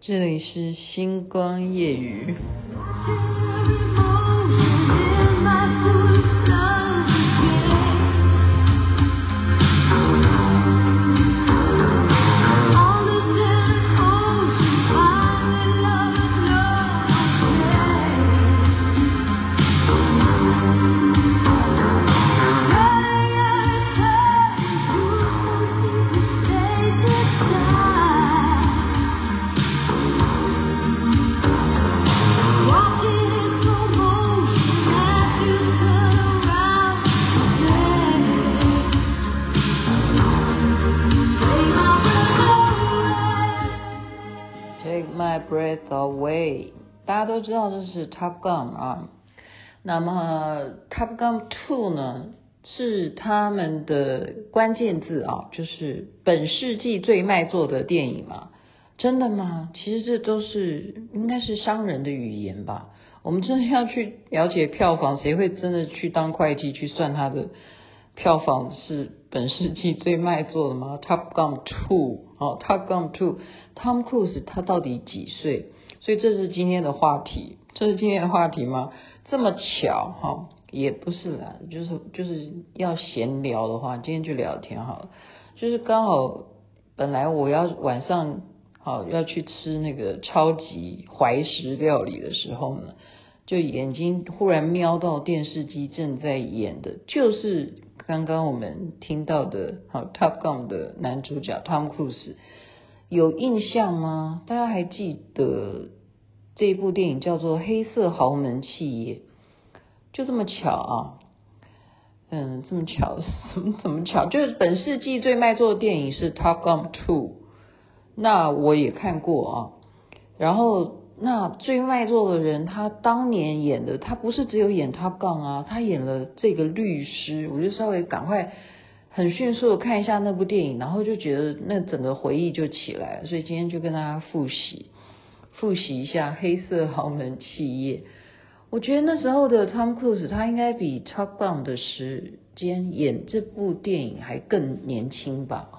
这里是星光夜雨。大家都知道这是 Top Gun 啊。那么 Top Gun Two 呢，是他们的关键字啊，就是本世纪最卖座的电影嘛？真的吗？其实这都是应该是商人的语言吧。我们真的要去了解票房，谁会真的去当会计去算它的票房是本世纪最卖座的吗？Top Gun Two。哦，Top Gun 2，Tom Cruise 他到底几岁？所以这是今天的话题，这是今天的话题吗？这么巧哈、也不是啦，就是就是要闲聊的话，今天就聊天好了。就是刚好本来我要晚上好要去吃那个超级怀石料理的时候呢，就眼睛忽然瞄到电视机正在演的，就是。刚刚我们听到的，好《Top Gun》的男主角汤姆·克鲁斯，有印象吗？大家还记得这一部电影叫做《黑色豪门企业》？就这么巧啊？嗯，这么巧，怎么怎么巧？就是本世纪最卖座的电影是《Top Gun 2》，那我也看过啊。然后。那最卖座的人，他当年演的，他不是只有演 Top Gun 啊，他演了这个律师。我就稍微赶快很迅速的看一下那部电影，然后就觉得那整个回忆就起来了。所以今天就跟大家复习复习一下《黑色豪门企业》。我觉得那时候的 Tom Cruise 他应该比 Top Gun 的时间演这部电影还更年轻吧？啊，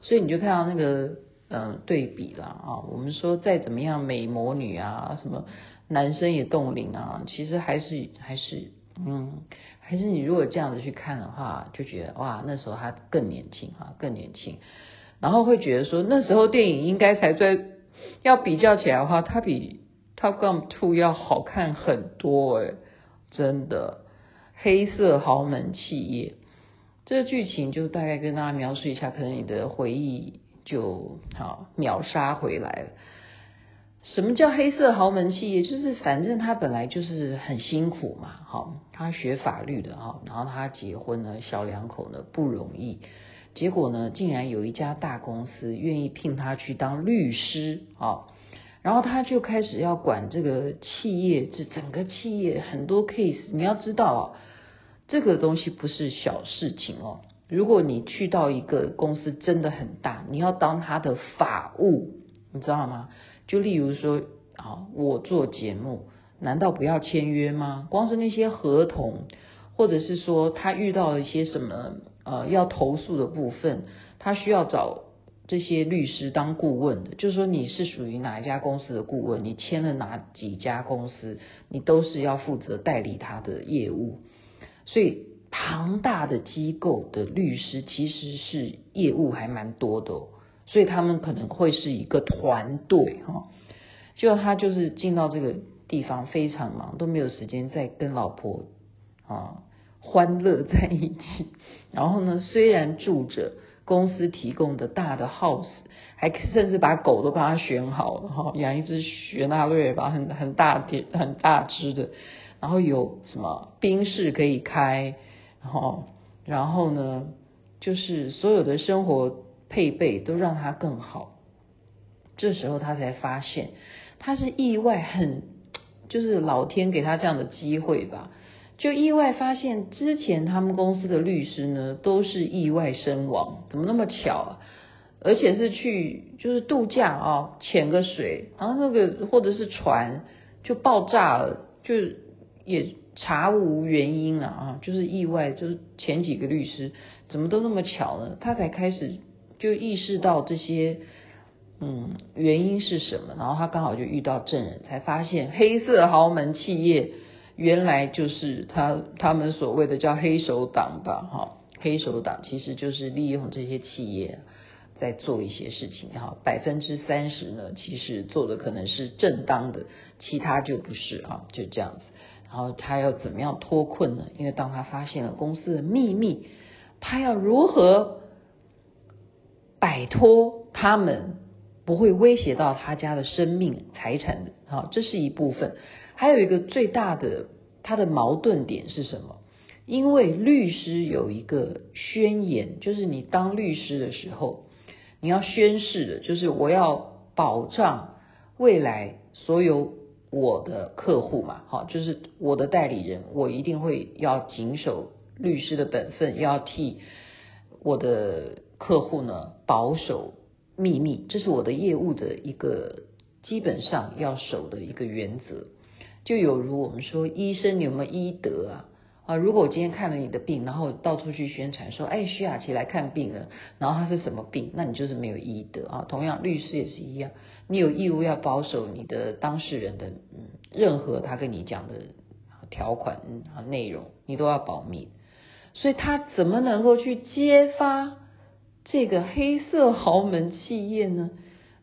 所以你就看到那个。嗯，对比了啊，我们说再怎么样美魔女啊，什么男生也冻龄啊，其实还是还是嗯，还是你如果这样子去看的话，就觉得哇，那时候他更年轻啊，更年轻，然后会觉得说那时候电影应该才在要比较起来的话，它比《Top Gun 2》要好看很多诶，真的。黑色豪门企业这个剧情就大概跟大家描述一下，可能你的回忆。就好秒杀回来了。什么叫黑色豪门企业？就是反正他本来就是很辛苦嘛，好，他学法律的哈，然后他结婚呢，小两口呢不容易，结果呢，竟然有一家大公司愿意聘他去当律师啊，然后他就开始要管这个企业，这整个企业很多 case，你要知道啊，这个东西不是小事情哦。如果你去到一个公司真的很大，你要当他的法务，你知道吗？就例如说，啊，我做节目，难道不要签约吗？光是那些合同，或者是说他遇到了一些什么呃要投诉的部分，他需要找这些律师当顾问的，就是说你是属于哪一家公司的顾问，你签了哪几家公司，你都是要负责代理他的业务，所以。庞大的机构的律师其实是业务还蛮多的，所以他们可能会是一个团队哈。就他就是进到这个地方非常忙，都没有时间再跟老婆啊欢乐在一起。然后呢，虽然住着公司提供的大的 house，还甚至把狗都帮他选好了哈，养一只雪纳瑞吧，很很大点很大只的。然后有什么宾士可以开。然后，然后呢，就是所有的生活配备都让他更好。这时候他才发现，他是意外很，就是老天给他这样的机会吧，就意外发现之前他们公司的律师呢都是意外身亡，怎么那么巧啊？而且是去就是度假啊、潜个水，然后那个或者是船就爆炸了，就也。查无原因了啊，就是意外，就是前几个律师怎么都那么巧呢？他才开始就意识到这些嗯，原因是什么？然后他刚好就遇到证人，才发现黑色豪门企业原来就是他他们所谓的叫黑手党吧，哈，黑手党其实就是利用这些企业在做一些事情，哈，百分之三十呢，其实做的可能是正当的，其他就不是啊，就这样子。然后他要怎么样脱困呢？因为当他发现了公司的秘密，他要如何摆脱他们？不会威胁到他家的生命财产的，好，这是一部分。还有一个最大的他的矛盾点是什么？因为律师有一个宣言，就是你当律师的时候，你要宣誓的，就是我要保障未来所有我的客户嘛，好，就是我的代理人，我一定会要谨守律师的本分，要替我的客户呢保守。秘密，这是我的业务的一个基本上要守的一个原则。就有如我们说，医生你有没有医德啊？啊，如果我今天看了你的病，然后到处去宣传说，哎，徐雅琪来看病了，然后他是什么病，那你就是没有医德啊。同样，律师也是一样，你有义务要保守你的当事人的嗯，任何他跟你讲的条款啊内容，你都要保密。所以他怎么能够去揭发？这个黑色豪门企业呢，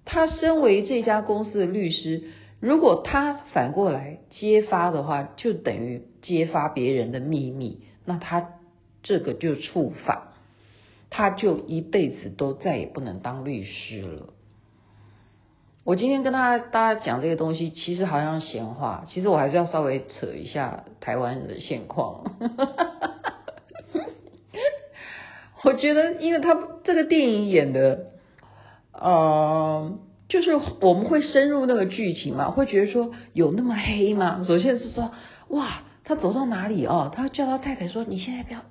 他身为这家公司的律师，如果他反过来揭发的话，就等于揭发别人的秘密，那他这个就触法，他就一辈子都再也不能当律师了。我今天跟大家大家讲这个东西，其实好像闲话，其实我还是要稍微扯一下台湾的现况。我觉得，因为他这个电影演的，呃，就是我们会深入那个剧情嘛，会觉得说有那么黑吗？首先是说，哇，他走到哪里哦，他叫他太太说，你现在不要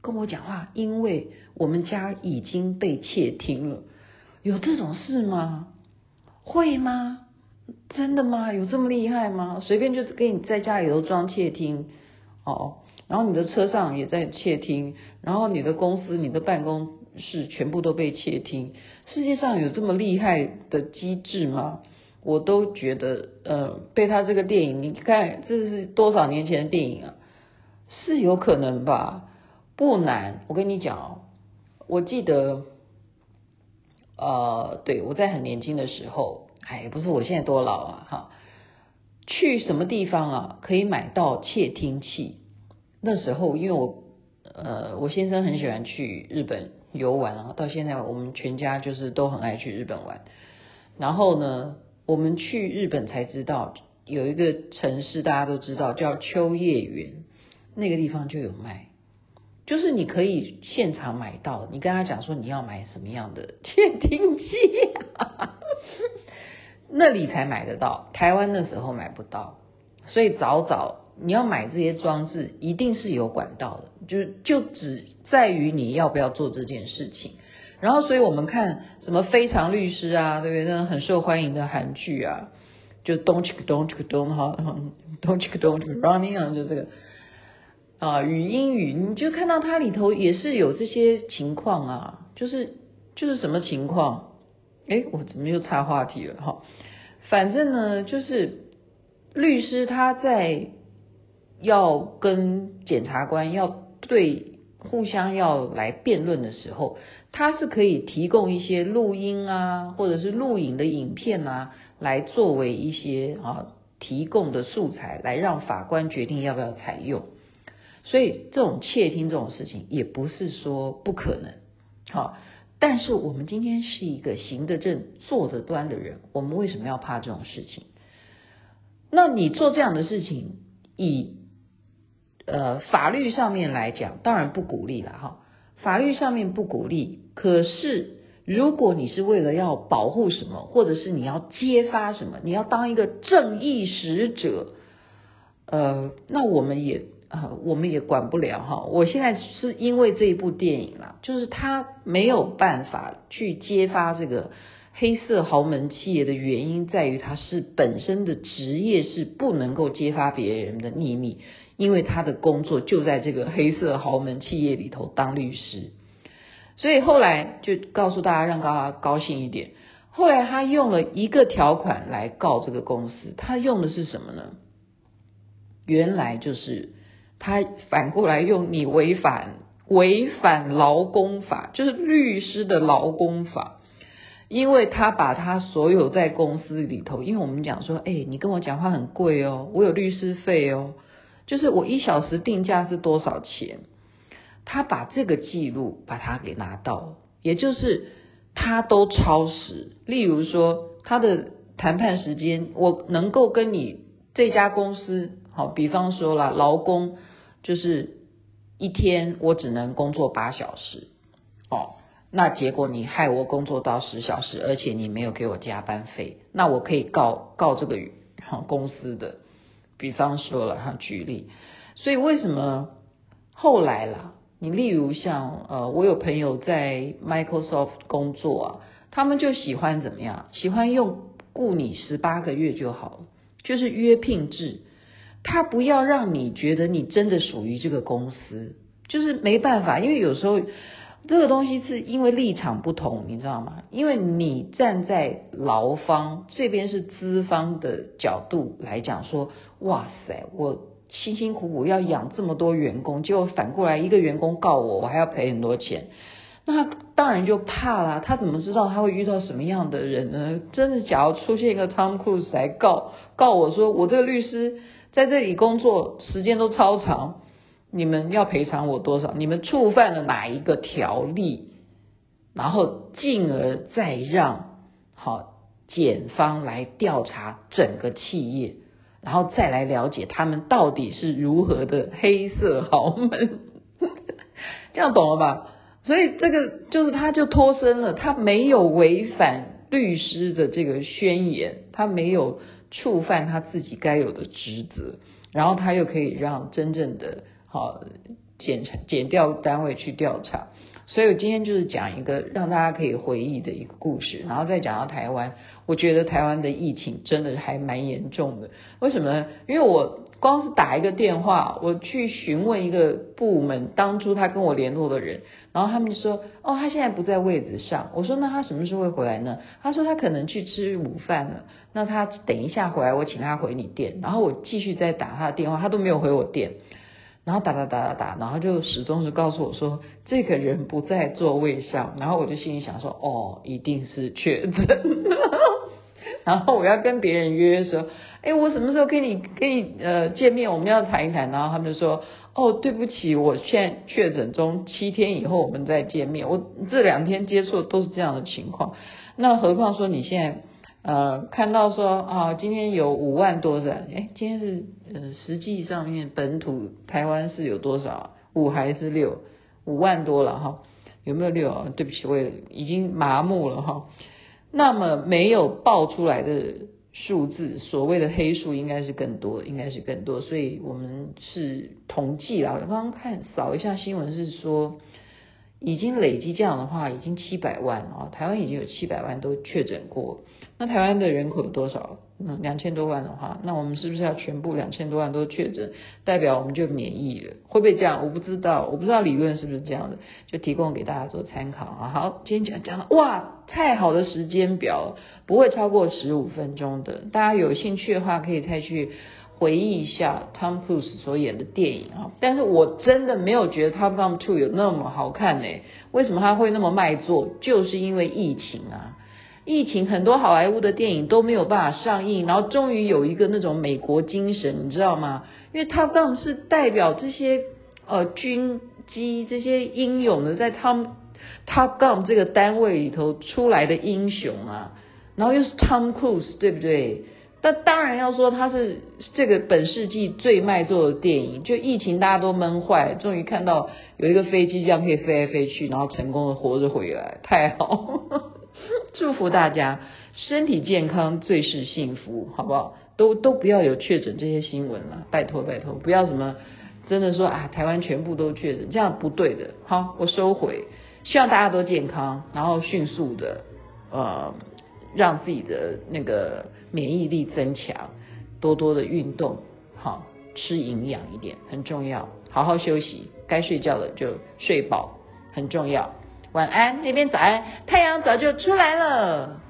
跟我讲话，因为我们家已经被窃听了。有这种事吗？会吗？真的吗？有这么厉害吗？随便就给你在家里头装窃听，哦。然后你的车上也在窃听，然后你的公司、你的办公是全部都被窃听。世界上有这么厉害的机制吗？我都觉得，呃，被他这个电影，你看这是多少年前的电影啊？是有可能吧？不难。我跟你讲哦，我记得，呃，对，我在很年轻的时候，哎，不是我现在多老啊，哈，去什么地方啊，可以买到窃听器？那时候，因为我，呃，我先生很喜欢去日本游玩啊，到现在我们全家就是都很爱去日本玩。然后呢，我们去日本才知道有一个城市大家都知道叫秋叶原，那个地方就有卖，就是你可以现场买到。你跟他讲说你要买什么样的窃听器，那里才买得到，台湾那时候买不到，所以早早。你要买这些装置，一定是有管道的，就就只在于你要不要做这件事情。然后，所以我们看什么《非常律师》啊，对不对？那很受欢迎的韩剧啊，就 Don't chick don't don't 哈，Don't chick don't running 啊，就这个啊，语音语，你就看到它里头也是有这些情况啊，就是就是什么情况？哎，我怎么又插话题了？哈，反正呢，就是律师他在。要跟检察官要对互相要来辩论的时候，他是可以提供一些录音啊，或者是录影的影片啊，来作为一些啊提供的素材，来让法官决定要不要采用。所以这种窃听这种事情也不是说不可能，好，但是我们今天是一个行得正坐得端的人，我们为什么要怕这种事情？那你做这样的事情，以呃，法律上面来讲，当然不鼓励了哈。法律上面不鼓励，可是如果你是为了要保护什么，或者是你要揭发什么，你要当一个正义使者，呃，那我们也呃，我们也管不了哈。我现在是因为这一部电影啦，就是他没有办法去揭发这个黑色豪门企业的原因，在于他是本身的职业是不能够揭发别人的秘密。因为他的工作就在这个黑色豪门企业里头当律师，所以后来就告诉大家让大家高兴一点。后来他用了一个条款来告这个公司，他用的是什么呢？原来就是他反过来用你违反违反劳工法，就是律师的劳工法，因为他把他所有在公司里头，因为我们讲说，哎，你跟我讲话很贵哦，我有律师费哦，就是我一小时定价是多少钱，他把这个记录把它给拿到，也就是他都超时，例如说他的谈判时间，我能够跟你这家公司。好，比方说啦，劳工就是一天我只能工作八小时，哦，那结果你害我工作到十小时，而且你没有给我加班费，那我可以告告这个公司的。比方说了哈，举例，所以为什么后来啦，你例如像呃，我有朋友在 Microsoft 工作啊，他们就喜欢怎么样？喜欢用雇你十八个月就好了，就是约聘制。他不要让你觉得你真的属于这个公司，就是没办法，因为有时候这个东西是因为立场不同，你知道吗？因为你站在劳方这边是资方的角度来讲，说哇塞，我辛辛苦苦要养这么多员工，结果反过来一个员工告我，我还要赔很多钱，那他当然就怕啦。他怎么知道他会遇到什么样的人呢？真的，假如出现一个 Tom Cruise 来告告我说，我这个律师。在这里工作时间都超长，你们要赔偿我多少？你们触犯了哪一个条例？然后进而再让好检方来调查整个企业，然后再来了解他们到底是如何的黑色豪门，这样懂了吧？所以这个就是他就脱身了，他没有违反律师的这个宣言，他没有。触犯他自己该有的职责，然后他又可以让真正的好检查检调单位去调查，所以我今天就是讲一个让大家可以回忆的一个故事，然后再讲到台湾，我觉得台湾的疫情真的还蛮严重的，为什么？因为我。光是打一个电话，我去询问一个部门，当初他跟我联络的人，然后他们就说，哦，他现在不在位子上。我说，那他什么时候会回来呢？他说他可能去吃午饭了。那他等一下回来，我请他回你店。然后我继续再打他的电话，他都没有回我店。然后打打打打打，然后就始终是告诉我说，这个人不在座位上。然后我就心里想说，哦，一定是确诊。然后我要跟别人约说。哎，我什么时候跟你跟你呃见面？我们要谈一谈。然后他们就说：“哦，对不起，我现在确诊中，七天以后我们再见面。”我这两天接触都是这样的情况。那何况说你现在呃看到说啊，今天有五万多人，哎，今天是呃实际上面本土台湾是有多少？五还是六？五万多了哈？有没有六啊？对不起，我也已经麻木了哈。那么没有报出来的。数字所谓的黑数应该是更多，应该是更多，所以我们是统计啦。我刚刚看扫一下新闻是说，已经累积这样的话，已经七百万了啊，台湾已经有七百万都确诊过。那台湾的人口有多少？嗯，两千多万的话，那我们是不是要全部两千多万都确诊，代表我们就免疫了？会不会这样？我不知道，我不知道理论是不是这样的，就提供给大家做参考啊。好，今天讲讲了，哇，太好的时间表，不会超过十五分钟的。大家有兴趣的话，可以再去回忆一下 Tom Cruise 所演的电影啊。但是我真的没有觉得 Top Gun 2有那么好看呢。为什么它会那么卖座？就是因为疫情啊。疫情很多好莱坞的电影都没有办法上映，然后终于有一个那种美国精神，你知道吗？因为 Top Gun 是代表这些呃军机这些英勇的在 Tom Top Gun 这个单位里头出来的英雄啊，然后又是 Tom Cruise，对不对？那当然要说他是这个本世纪最卖座的电影。就疫情大家都闷坏，终于看到有一个飞机这样可以飞来飞去，然后成功的活着回来，太好。祝福大家身体健康，最是幸福，好不好？都都不要有确诊这些新闻了，拜托拜托，不要什么真的说啊，台湾全部都确诊，这样不对的。好，我收回。希望大家都健康，然后迅速的呃，让自己的那个免疫力增强，多多的运动，好，吃营养一点很重要，好好休息，该睡觉了就睡饱，很重要。晚安，那边早安，太阳早就出来了。